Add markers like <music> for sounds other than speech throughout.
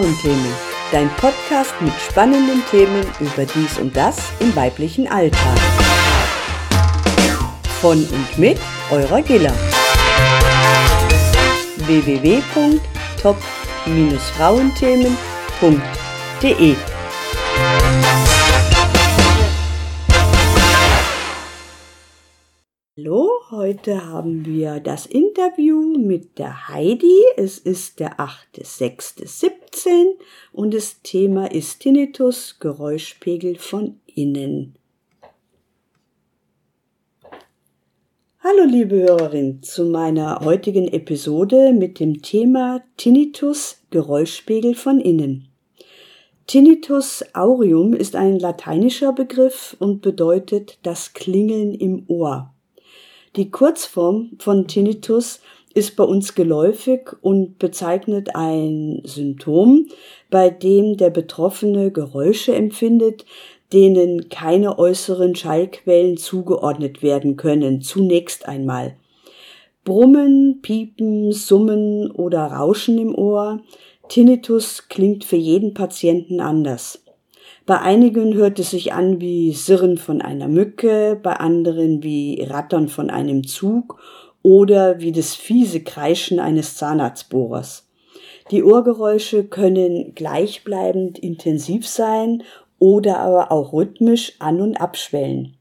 Frauenthemen, dein Podcast mit spannenden Themen über dies und das im weiblichen Alltag. Von und mit eurer Gilla. www.top-frauenthemen.de Hallo, heute haben wir das Interview mit der Heidi. Es ist der 8.6.17 und das Thema ist Tinnitus, Geräuschpegel von innen. Hallo liebe Hörerin zu meiner heutigen Episode mit dem Thema Tinnitus, Geräuschpegel von innen. Tinnitus aureum ist ein lateinischer Begriff und bedeutet das Klingeln im Ohr. Die Kurzform von Tinnitus ist bei uns geläufig und bezeichnet ein Symptom, bei dem der Betroffene Geräusche empfindet, denen keine äußeren Schallquellen zugeordnet werden können, zunächst einmal. Brummen, Piepen, Summen oder Rauschen im Ohr. Tinnitus klingt für jeden Patienten anders. Bei einigen hört es sich an wie Sirren von einer Mücke, bei anderen wie Rattern von einem Zug oder wie das fiese Kreischen eines Zahnarztbohrers. Die Ohrgeräusche können gleichbleibend intensiv sein oder aber auch rhythmisch an- und abschwellen.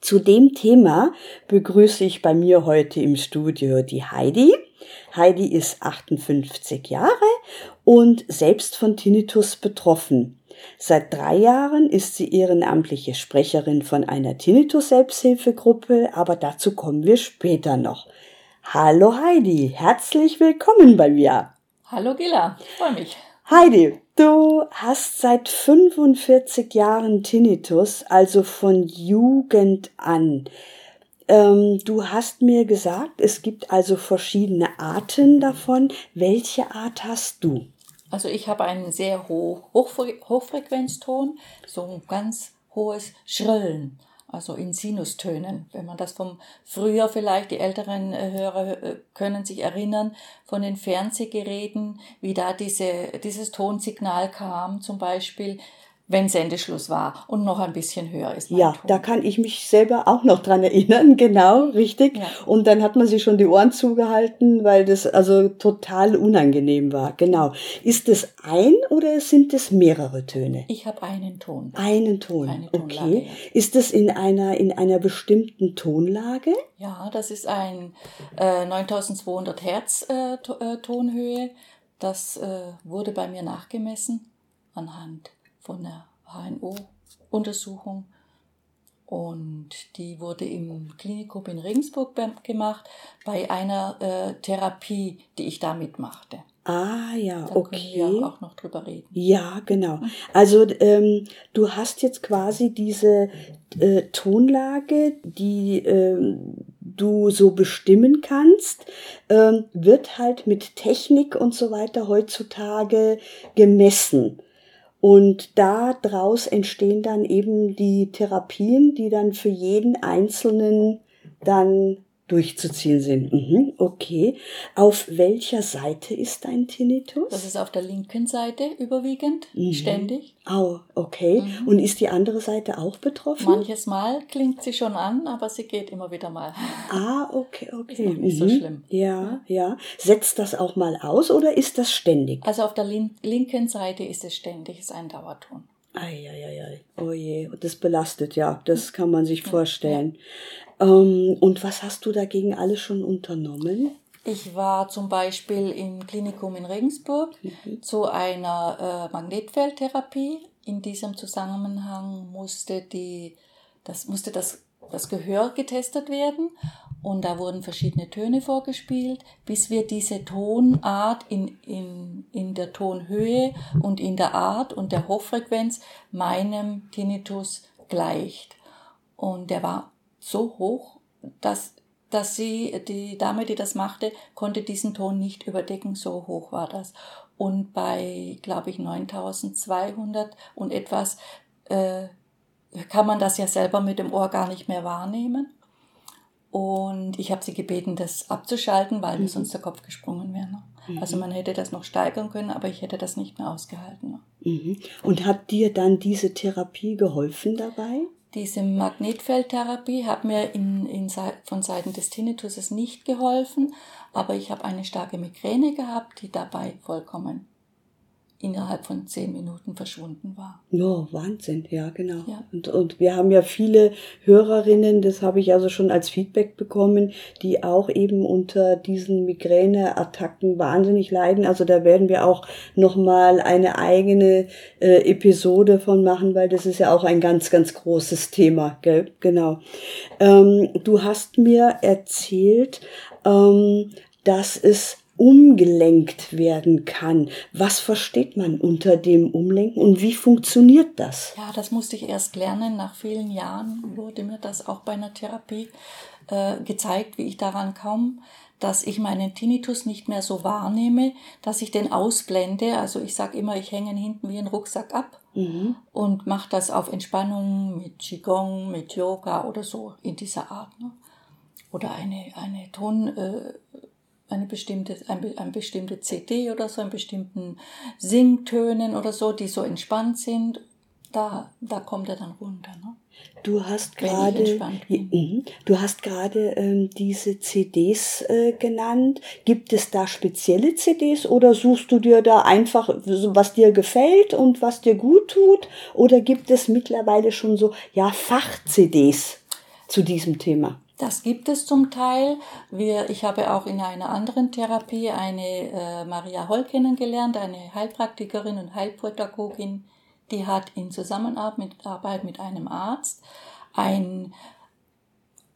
Zu dem Thema begrüße ich bei mir heute im Studio die Heidi. Heidi ist 58 Jahre und selbst von Tinnitus betroffen. Seit drei Jahren ist sie ehrenamtliche Sprecherin von einer Tinnitus-Selbsthilfegruppe, aber dazu kommen wir später noch. Hallo Heidi, herzlich willkommen bei mir. Hallo Gilla, freue mich. Heidi, du hast seit 45 Jahren Tinnitus, also von Jugend an. Ähm, du hast mir gesagt, es gibt also verschiedene Arten davon. Welche Art hast du? Also ich habe einen sehr hoch, Hochfre Hochfrequenzton, so ein ganz hohes Schrillen, also in Sinustönen. Wenn man das vom früher vielleicht, die älteren äh, Hörer äh, können sich erinnern, von den Fernsehgeräten, wie da diese, dieses Tonsignal kam, zum Beispiel wenn Sendeschluss war und noch ein bisschen höher ist. Ja, Ton. da kann ich mich selber auch noch dran erinnern, <laughs> genau, richtig. Ja. Und dann hat man sich schon die Ohren zugehalten, weil das also total unangenehm war. Genau. Ist es ein oder sind es mehrere Töne? Ich habe einen Ton. Einen Ton. Eine Tonlage, okay. Ist es in einer in einer bestimmten Tonlage? Ja, das ist ein äh, 9200 Hertz äh, äh, Tonhöhe. Das äh, wurde bei mir nachgemessen anhand von der HNO-Untersuchung. Und die wurde im Klinikum in Regensburg gemacht bei einer äh, Therapie, die ich da mitmachte. Ah ja, da okay. Können wir auch noch drüber reden. Ja, genau. Also ähm, du hast jetzt quasi diese äh, Tonlage, die ähm, du so bestimmen kannst, ähm, wird halt mit Technik und so weiter heutzutage gemessen. Und daraus entstehen dann eben die Therapien, die dann für jeden Einzelnen dann durchzuziehen sind. Mhm, okay. Auf welcher Seite ist dein Tinnitus? Das ist auf der linken Seite überwiegend, mhm. ständig. Oh, okay. Mhm. Und ist die andere Seite auch betroffen? Manches Mal klingt sie schon an, aber sie geht immer wieder mal. Ah, okay, <laughs> okay. Ist nicht so schlimm. Ja, ja. Setzt das auch mal aus oder ist das ständig? Also auf der lin linken Seite ist es ständig, ist ein Dauerton. Eieiei, oh je, das belastet ja, das kann man sich vorstellen. Ähm, und was hast du dagegen alles schon unternommen? Ich war zum Beispiel im Klinikum in Regensburg mhm. zu einer äh, Magnetfeldtherapie. In diesem Zusammenhang musste, die, das, musste das, das Gehör getestet werden und da wurden verschiedene Töne vorgespielt, bis wir diese Tonart in, in, in der Tonhöhe und in der Art und der Hochfrequenz meinem Tinnitus gleicht. Und der war so hoch, dass, dass sie, die Dame, die das machte, konnte diesen Ton nicht überdecken, so hoch war das. Und bei, glaube ich, 9200 und etwas äh, kann man das ja selber mit dem Ohr gar nicht mehr wahrnehmen. Und ich habe sie gebeten, das abzuschalten, weil mhm. mir sonst der Kopf gesprungen wäre. Ne? Mhm. Also man hätte das noch steigern können, aber ich hätte das nicht mehr ausgehalten. Mhm. Und hat dir dann diese Therapie geholfen dabei? Diese Magnetfeldtherapie hat mir in, in, von Seiten des Tinnituses nicht geholfen, aber ich habe eine starke Migräne gehabt, die dabei vollkommen innerhalb von zehn Minuten verschwunden war. Ja, Wahnsinn, ja, genau. Ja. Und, und wir haben ja viele Hörerinnen, das habe ich also schon als Feedback bekommen, die auch eben unter diesen Migräneattacken wahnsinnig leiden. Also da werden wir auch nochmal eine eigene äh, Episode von machen, weil das ist ja auch ein ganz, ganz großes Thema, gell? Genau. Ähm, du hast mir erzählt, ähm, dass es umgelenkt werden kann. Was versteht man unter dem Umlenken und wie funktioniert das? Ja, das musste ich erst lernen. Nach vielen Jahren wurde mir das auch bei einer Therapie äh, gezeigt, wie ich daran komme, dass ich meinen Tinnitus nicht mehr so wahrnehme, dass ich den ausblende. Also ich sage immer, ich hänge hinten wie ein Rucksack ab mhm. und mache das auf Entspannung mit Qigong, mit Yoga oder so in dieser Art. Ne? Oder eine, eine Ton... Äh, eine bestimmte, ein, ein bestimmte CD oder so, einen bestimmten Singtönen oder so, die so entspannt sind, da, da kommt er dann runter. Ne? Du hast gerade, mhm. du hast gerade ähm, diese CDs äh, genannt. Gibt es da spezielle CDs oder suchst du dir da einfach, was dir gefällt und was dir gut tut? Oder gibt es mittlerweile schon so, ja, Fach-CDs zu diesem Thema? Das gibt es zum Teil. Wir, ich habe auch in einer anderen Therapie eine äh, Maria Holl kennengelernt, eine Heilpraktikerin und Heilpädagogin, die hat in Zusammenarbeit mit einem Arzt ein,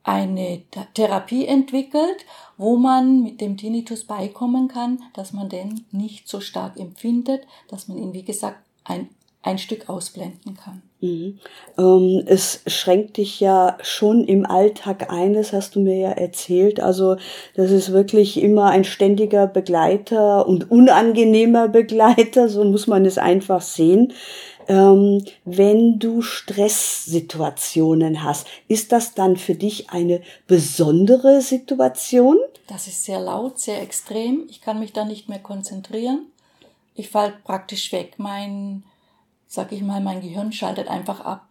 eine Therapie entwickelt, wo man mit dem Tinnitus beikommen kann, dass man den nicht so stark empfindet, dass man ihn, wie gesagt, ein, ein Stück ausblenden kann. Mhm. Ähm, es schränkt dich ja schon im Alltag ein, das hast du mir ja erzählt. Also das ist wirklich immer ein ständiger Begleiter und unangenehmer <laughs> Begleiter, so muss man es einfach sehen. Ähm, wenn du Stresssituationen hast, ist das dann für dich eine besondere Situation? Das ist sehr laut, sehr extrem. Ich kann mich da nicht mehr konzentrieren. Ich falle praktisch weg. Mein sag ich mal, mein Gehirn schaltet einfach ab.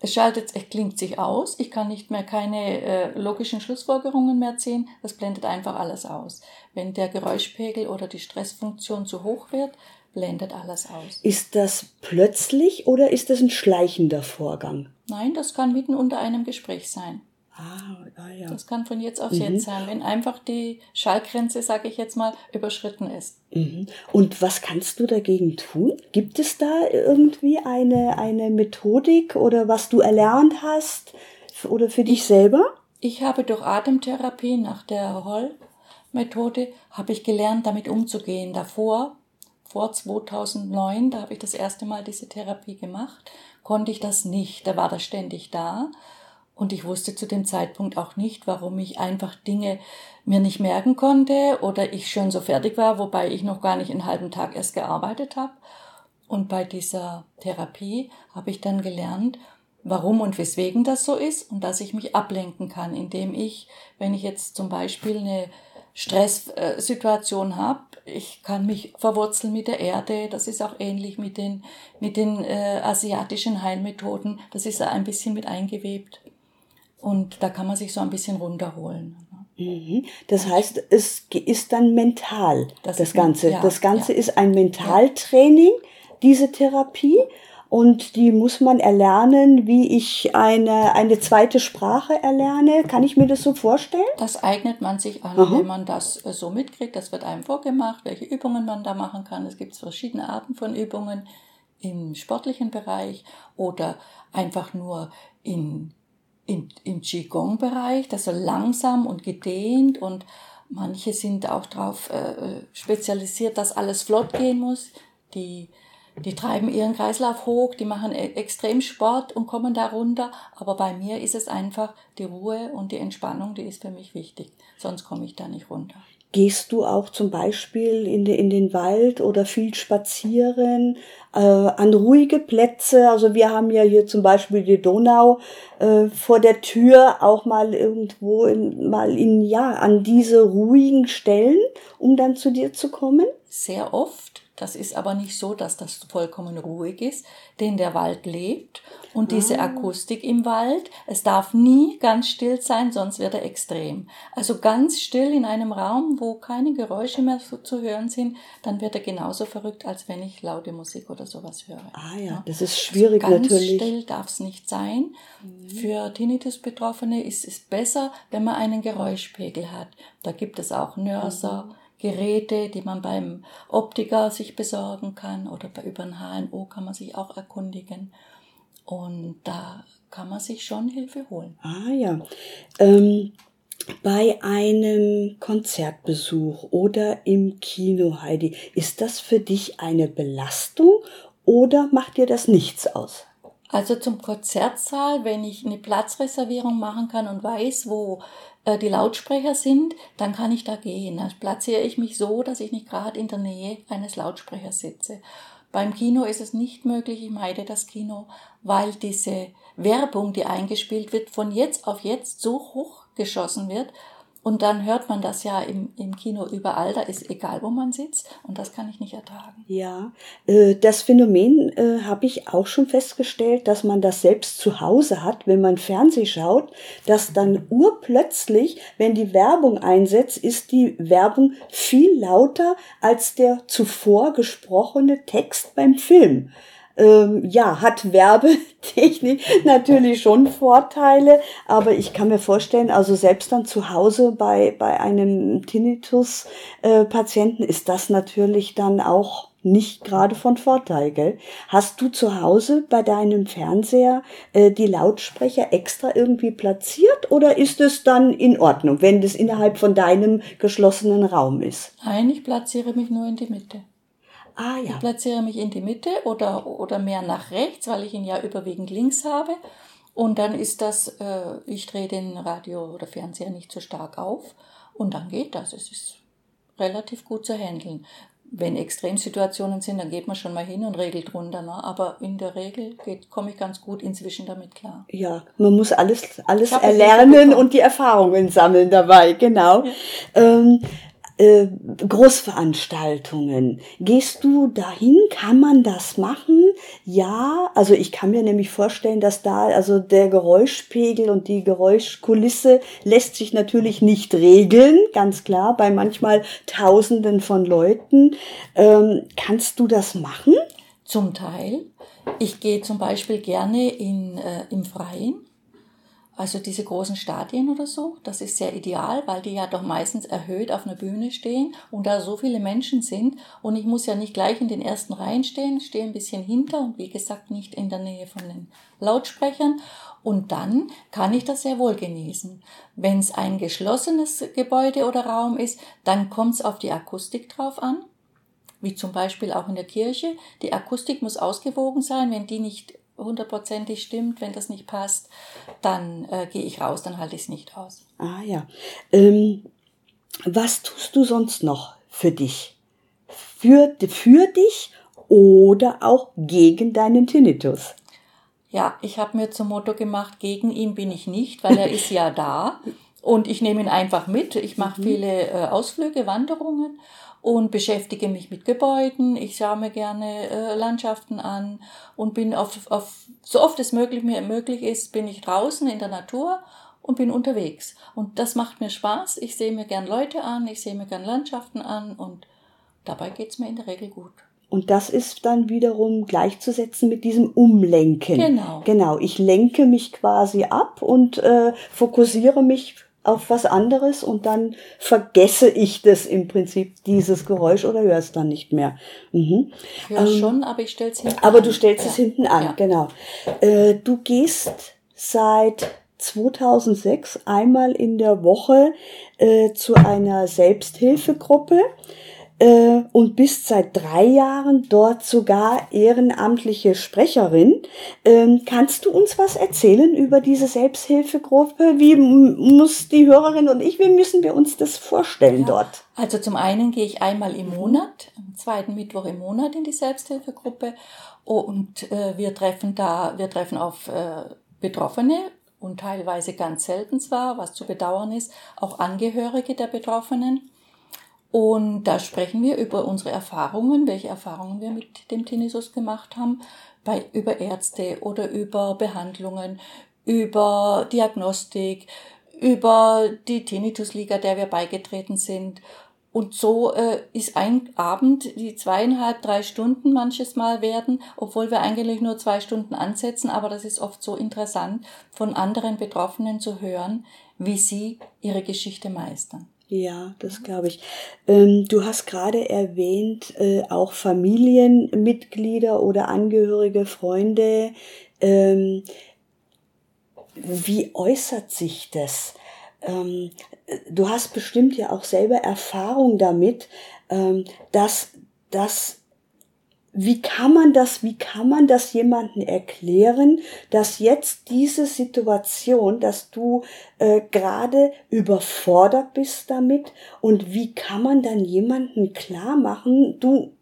Es schaltet, es klingt sich aus, ich kann nicht mehr keine äh, logischen Schlussfolgerungen mehr ziehen, das blendet einfach alles aus. Wenn der Geräuschpegel oder die Stressfunktion zu hoch wird, blendet alles aus. Ist das plötzlich oder ist das ein schleichender Vorgang? Nein, das kann mitten unter einem Gespräch sein. Ah, ah, ja. Das kann von jetzt auf mhm. jetzt sein, wenn einfach die Schallgrenze, sage ich jetzt mal, überschritten ist. Mhm. Und was kannst du dagegen tun? Gibt es da irgendwie eine, eine Methodik oder was du erlernt hast oder für dich selber? Ich habe durch Atemtherapie nach der Holl-Methode habe ich gelernt, damit umzugehen. Davor, vor 2009, da habe ich das erste Mal diese Therapie gemacht, konnte ich das nicht. Da war das ständig da. Und ich wusste zu dem Zeitpunkt auch nicht, warum ich einfach Dinge mir nicht merken konnte oder ich schon so fertig war, wobei ich noch gar nicht einen halben Tag erst gearbeitet habe. Und bei dieser Therapie habe ich dann gelernt, warum und weswegen das so ist und dass ich mich ablenken kann, indem ich, wenn ich jetzt zum Beispiel eine Stresssituation habe, ich kann mich verwurzeln mit der Erde, das ist auch ähnlich mit den, mit den äh, asiatischen Heilmethoden, das ist ein bisschen mit eingewebt. Und da kann man sich so ein bisschen runterholen. Mhm. Das heißt, es ist dann mental, das, das Ganze. Ja, das Ganze ja. ist ein Mentaltraining, diese Therapie. Und die muss man erlernen, wie ich eine, eine zweite Sprache erlerne. Kann ich mir das so vorstellen? Das eignet man sich an, Aha. wenn man das äh, so mitkriegt. Das wird einem vorgemacht, welche Übungen man da machen kann. Es gibt verschiedene Arten von Übungen im sportlichen Bereich oder einfach nur in im, im Qigong-Bereich, das so langsam und gedehnt und manche sind auch darauf äh, spezialisiert, dass alles flott gehen muss. Die, die treiben ihren Kreislauf hoch, die machen e extrem Sport und kommen da runter. Aber bei mir ist es einfach die Ruhe und die Entspannung, die ist für mich wichtig. Sonst komme ich da nicht runter. Gehst du auch zum Beispiel in, de, in den Wald oder viel spazieren, äh, an ruhige Plätze? Also wir haben ja hier zum Beispiel die Donau äh, vor der Tür, auch mal irgendwo in, mal in, ja, an diese ruhigen Stellen, um dann zu dir zu kommen? Sehr oft. Das ist aber nicht so, dass das vollkommen ruhig ist, denn der Wald lebt und diese ah. Akustik im Wald, es darf nie ganz still sein, sonst wird er extrem. Also ganz still in einem Raum, wo keine Geräusche mehr zu hören sind, dann wird er genauso verrückt, als wenn ich laute Musik oder sowas höre. Ah ja, das ist schwierig also ganz natürlich. Ganz still darf es nicht sein. Mhm. Für Tinnitus-Betroffene ist es besser, wenn man einen Geräuschpegel hat. Da gibt es auch Nörser. Mhm Geräte, die man beim Optiker sich besorgen kann oder bei, über ein HNO kann man sich auch erkundigen. Und da kann man sich schon Hilfe holen. Ah ja. Ähm, bei einem Konzertbesuch oder im Kino, Heidi, ist das für dich eine Belastung oder macht dir das nichts aus? Also zum Konzertsaal, wenn ich eine Platzreservierung machen kann und weiß, wo äh, die Lautsprecher sind, dann kann ich da gehen. Dann platziere ich mich so, dass ich nicht gerade in der Nähe eines Lautsprechers sitze. Beim Kino ist es nicht möglich, ich meide das Kino, weil diese Werbung, die eingespielt wird, von jetzt auf jetzt so hoch geschossen wird, und dann hört man das ja im, im Kino überall, da ist egal, wo man sitzt und das kann ich nicht ertragen. Ja, äh, das Phänomen äh, habe ich auch schon festgestellt, dass man das selbst zu Hause hat, wenn man Fernseh schaut, dass dann urplötzlich, wenn die Werbung einsetzt, ist die Werbung viel lauter als der zuvor gesprochene Text beim Film ähm, ja, hat Werbetechnik <laughs> natürlich schon Vorteile, aber ich kann mir vorstellen, also selbst dann zu Hause bei, bei einem Tinnitus-Patienten äh, ist das natürlich dann auch nicht gerade von Vorteil, gell? Hast du zu Hause bei deinem Fernseher äh, die Lautsprecher extra irgendwie platziert oder ist es dann in Ordnung, wenn das innerhalb von deinem geschlossenen Raum ist? Nein, ich platziere mich nur in die Mitte. Ah, ja. Ich platziere mich in die Mitte oder, oder mehr nach rechts, weil ich ihn ja überwiegend links habe. Und dann ist das, äh, ich drehe den Radio oder Fernseher nicht so stark auf. Und dann geht das. Es ist relativ gut zu handeln. Wenn Extremsituationen sind, dann geht man schon mal hin und regelt runter. Ne? Aber in der Regel komme ich ganz gut inzwischen damit klar. Ja, man muss alles, alles erlernen und die Erfahrungen sammeln dabei, genau. Ja. Ähm, äh, Großveranstaltungen. Gehst du dahin? Kann man das machen? Ja, also ich kann mir nämlich vorstellen, dass da also der Geräuschpegel und die Geräuschkulisse lässt sich natürlich nicht regeln, ganz klar, bei manchmal Tausenden von Leuten. Ähm, kannst du das machen? Zum Teil. Ich gehe zum Beispiel gerne in, äh, im Freien also diese großen Stadien oder so, das ist sehr ideal, weil die ja doch meistens erhöht auf einer Bühne stehen und da so viele Menschen sind. Und ich muss ja nicht gleich in den ersten Reihen stehen, stehe ein bisschen hinter und wie gesagt nicht in der Nähe von den Lautsprechern. Und dann kann ich das sehr wohl genießen. Wenn es ein geschlossenes Gebäude oder Raum ist, dann kommt es auf die Akustik drauf an wie zum Beispiel auch in der Kirche. Die Akustik muss ausgewogen sein. Wenn die nicht hundertprozentig stimmt, wenn das nicht passt, dann äh, gehe ich raus, dann halte ich es nicht aus. Ah ja. Ähm, was tust du sonst noch für dich? Für, für dich oder auch gegen deinen Tinnitus? Ja, ich habe mir zum Motto gemacht, gegen ihn bin ich nicht, weil er <laughs> ist ja da und ich nehme ihn einfach mit. Ich mache mhm. viele äh, Ausflüge, Wanderungen und beschäftige mich mit Gebäuden. Ich schaue mir gerne äh, Landschaften an und bin auf, auf so oft es möglich, mir möglich ist, bin ich draußen in der Natur und bin unterwegs. Und das macht mir Spaß. Ich sehe mir gern Leute an, ich sehe mir gern Landschaften an und dabei geht's mir in der Regel gut. Und das ist dann wiederum gleichzusetzen mit diesem Umlenken. Genau. Genau. Ich lenke mich quasi ab und äh, fokussiere mich auf was anderes und dann vergesse ich das im Prinzip, dieses Geräusch oder höre es dann nicht mehr. Mhm. Ja, ähm, schon, aber ich stelle es hinten aber an. Aber du stellst ja. es hinten an, ja. genau. Äh, du gehst seit 2006 einmal in der Woche äh, zu einer Selbsthilfegruppe. Äh, und bist seit drei Jahren dort sogar ehrenamtliche Sprecherin. Ähm, kannst du uns was erzählen über diese Selbsthilfegruppe? Wie muss die Hörerin und ich, wie müssen wir uns das vorstellen ja. dort? Also zum einen gehe ich einmal im Monat, am zweiten Mittwoch im Monat in die Selbsthilfegruppe und äh, wir treffen da, wir treffen auf äh, Betroffene und teilweise ganz selten zwar, was zu bedauern ist, auch Angehörige der Betroffenen. Und da sprechen wir über unsere Erfahrungen, welche Erfahrungen wir mit dem Tinnitus gemacht haben, bei, über Ärzte oder über Behandlungen, über Diagnostik, über die Tinnitusliga, der wir beigetreten sind. Und so äh, ist ein Abend, die zweieinhalb, drei Stunden manches Mal werden, obwohl wir eigentlich nur zwei Stunden ansetzen, aber das ist oft so interessant, von anderen Betroffenen zu hören, wie sie ihre Geschichte meistern. Ja, das glaube ich. Ähm, du hast gerade erwähnt, äh, auch Familienmitglieder oder Angehörige, Freunde. Ähm, wie äußert sich das? Ähm, du hast bestimmt ja auch selber Erfahrung damit, ähm, dass, dass wie kann man das, wie kann man das jemanden erklären, dass jetzt diese Situation, dass du äh, gerade überfordert bist damit und wie kann man dann jemanden klar machen, du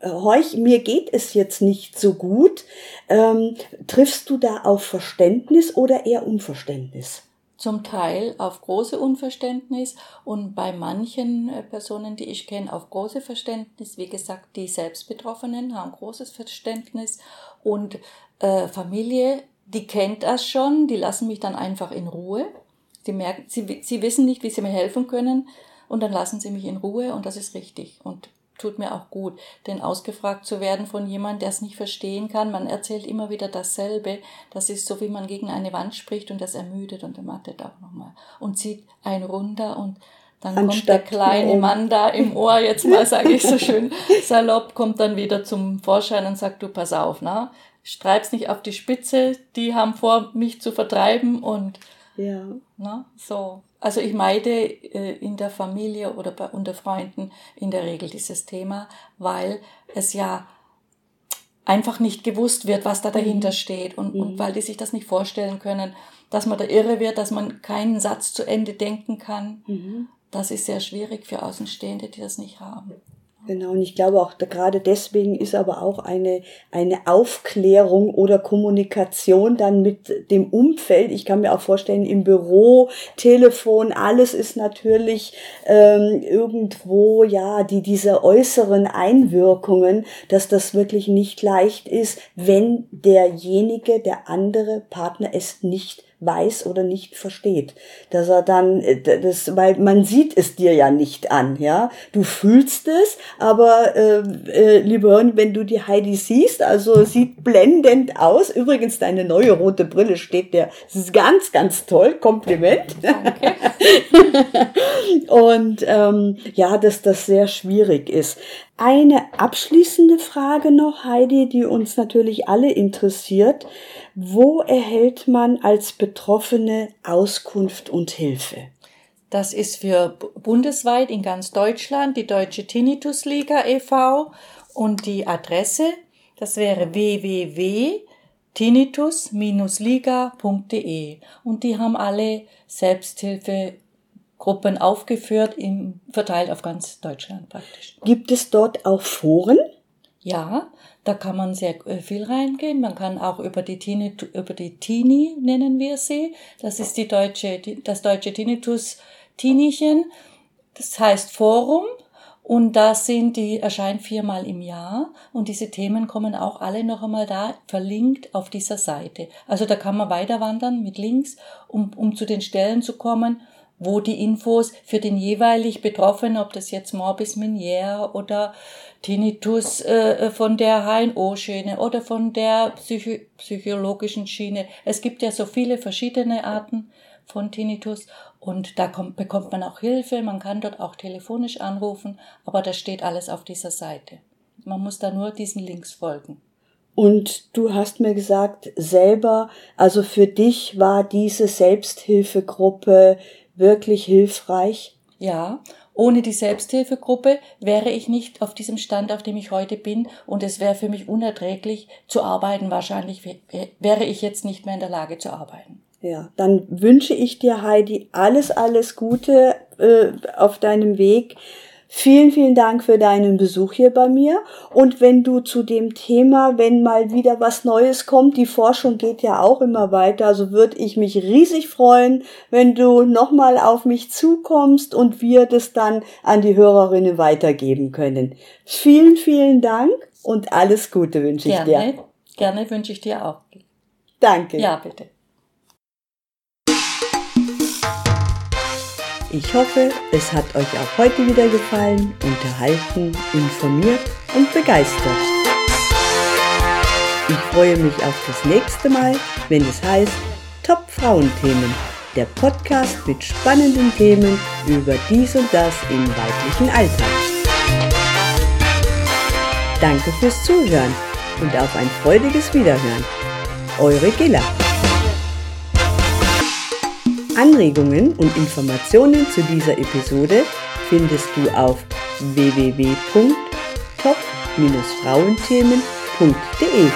äh, Heuch, mir geht es jetzt nicht so gut. Ähm, triffst du da auf Verständnis oder eher Unverständnis? Zum Teil auf große Unverständnis und bei manchen äh, Personen, die ich kenne, auf große Verständnis. Wie gesagt, die Selbstbetroffenen haben großes Verständnis und äh, Familie, die kennt das schon, die lassen mich dann einfach in Ruhe. Sie merken, sie, sie wissen nicht, wie sie mir helfen können und dann lassen sie mich in Ruhe und das ist richtig. Und tut mir auch gut, denn ausgefragt zu werden von jemand, der es nicht verstehen kann, man erzählt immer wieder dasselbe, das ist so, wie man gegen eine Wand spricht und das ermüdet und ermattet auch nochmal und zieht einen runter und dann Anstatt kommt der kleine Mann da im Ohr, jetzt mal sage ich so schön <laughs> salopp, kommt dann wieder zum Vorschein und sagt, du pass auf, na, streib's nicht auf die Spitze, die haben vor, mich zu vertreiben und ja. na, so. Also ich meide äh, in der Familie oder bei, unter Freunden in der Regel dieses Thema, weil es ja einfach nicht gewusst wird, was da dahinter mhm. steht und, mhm. und weil die sich das nicht vorstellen können, dass man da irre wird, dass man keinen Satz zu Ende denken kann. Mhm. Das ist sehr schwierig für Außenstehende, die das nicht haben. Genau, und ich glaube auch gerade deswegen ist aber auch eine, eine Aufklärung oder Kommunikation dann mit dem Umfeld. Ich kann mir auch vorstellen, im Büro, Telefon, alles ist natürlich ähm, irgendwo, ja, die, diese äußeren Einwirkungen, dass das wirklich nicht leicht ist, wenn derjenige, der andere Partner es nicht weiß oder nicht versteht. Dass er dann, äh, das, weil man sieht es dir ja nicht an, ja. Du fühlst es, aber äh, äh, liebe Hörer, wenn du die Heidi siehst, also sieht <laughs> blendend aus. Übrigens, deine neue rote Brille steht der. Das ist ganz, ganz toll. Kompliment. Danke. <laughs> Und ähm, ja, dass das sehr schwierig ist. Eine abschließende Frage noch, Heidi, die uns natürlich alle interessiert. Wo erhält man als Betroffene Auskunft und Hilfe? Das ist für bundesweit in ganz Deutschland die Deutsche Tinnitusliga e.V. und die Adresse, das wäre www.tinnitus-liga.de und die haben alle Selbsthilfegruppen aufgeführt, im, verteilt auf ganz Deutschland praktisch. Gibt es dort auch Foren? Ja, da kann man sehr äh, viel reingehen. Man kann auch über die Tini, über die Tini nennen wir sie. Das ist die deutsche, das deutsche Tinnitus Tinichen. Das heißt Forum. Und da sind die, erscheinen viermal im Jahr. Und diese Themen kommen auch alle noch einmal da, verlinkt auf dieser Seite. Also da kann man weiter wandern mit Links, um, um zu den Stellen zu kommen, wo die Infos für den jeweilig Betroffenen, ob das jetzt Morbus Miniere oder Tinnitus äh, von der HNO-Schiene oder von der Psycho psychologischen Schiene. Es gibt ja so viele verschiedene Arten von Tinnitus und da kommt, bekommt man auch Hilfe. Man kann dort auch telefonisch anrufen, aber das steht alles auf dieser Seite. Man muss da nur diesen Links folgen. Und du hast mir gesagt, selber, also für dich war diese Selbsthilfegruppe wirklich hilfreich? Ja, ohne die Selbsthilfegruppe wäre ich nicht auf diesem Stand, auf dem ich heute bin, und es wäre für mich unerträglich zu arbeiten. Wahrscheinlich wäre ich jetzt nicht mehr in der Lage zu arbeiten. Ja, dann wünsche ich dir, Heidi, alles, alles Gute äh, auf deinem Weg. Vielen, vielen Dank für deinen Besuch hier bei mir. Und wenn du zu dem Thema, wenn mal wieder was Neues kommt, die Forschung geht ja auch immer weiter, also würde ich mich riesig freuen, wenn du nochmal auf mich zukommst und wir das dann an die Hörerinnen weitergeben können. Vielen, vielen Dank und alles Gute wünsche ich gerne, dir. Gerne wünsche ich dir auch. Danke. Ja, bitte. Ich hoffe, es hat euch auch heute wieder gefallen, unterhalten, informiert und begeistert. Ich freue mich auf das nächste Mal, wenn es heißt Top Frauenthemen, der Podcast mit spannenden Themen über dies und das im weiblichen Alltag. Danke fürs Zuhören und auf ein freudiges Wiederhören. Eure Gilla. Anregungen und Informationen zu dieser Episode findest du auf www.top-frauenthemen.de.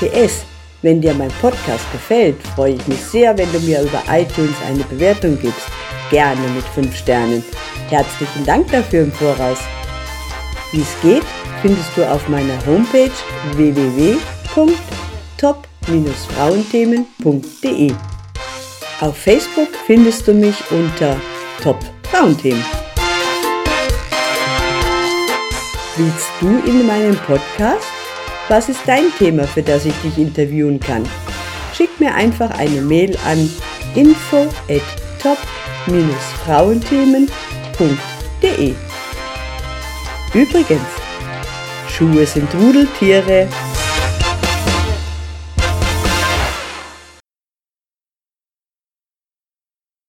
PS, wenn dir mein Podcast gefällt, freue ich mich sehr, wenn du mir über iTunes eine Bewertung gibst. Gerne mit 5 Sternen. Herzlichen Dank dafür im Voraus. Wie es geht, findest du auf meiner Homepage www.top frauenthemen.de. Auf Facebook findest du mich unter Top Frauenthemen. Willst du in meinem Podcast? Was ist dein Thema, für das ich dich interviewen kann? Schick mir einfach eine Mail an info at top-frauenthemen.de. Übrigens, Schuhe sind Rudeltiere,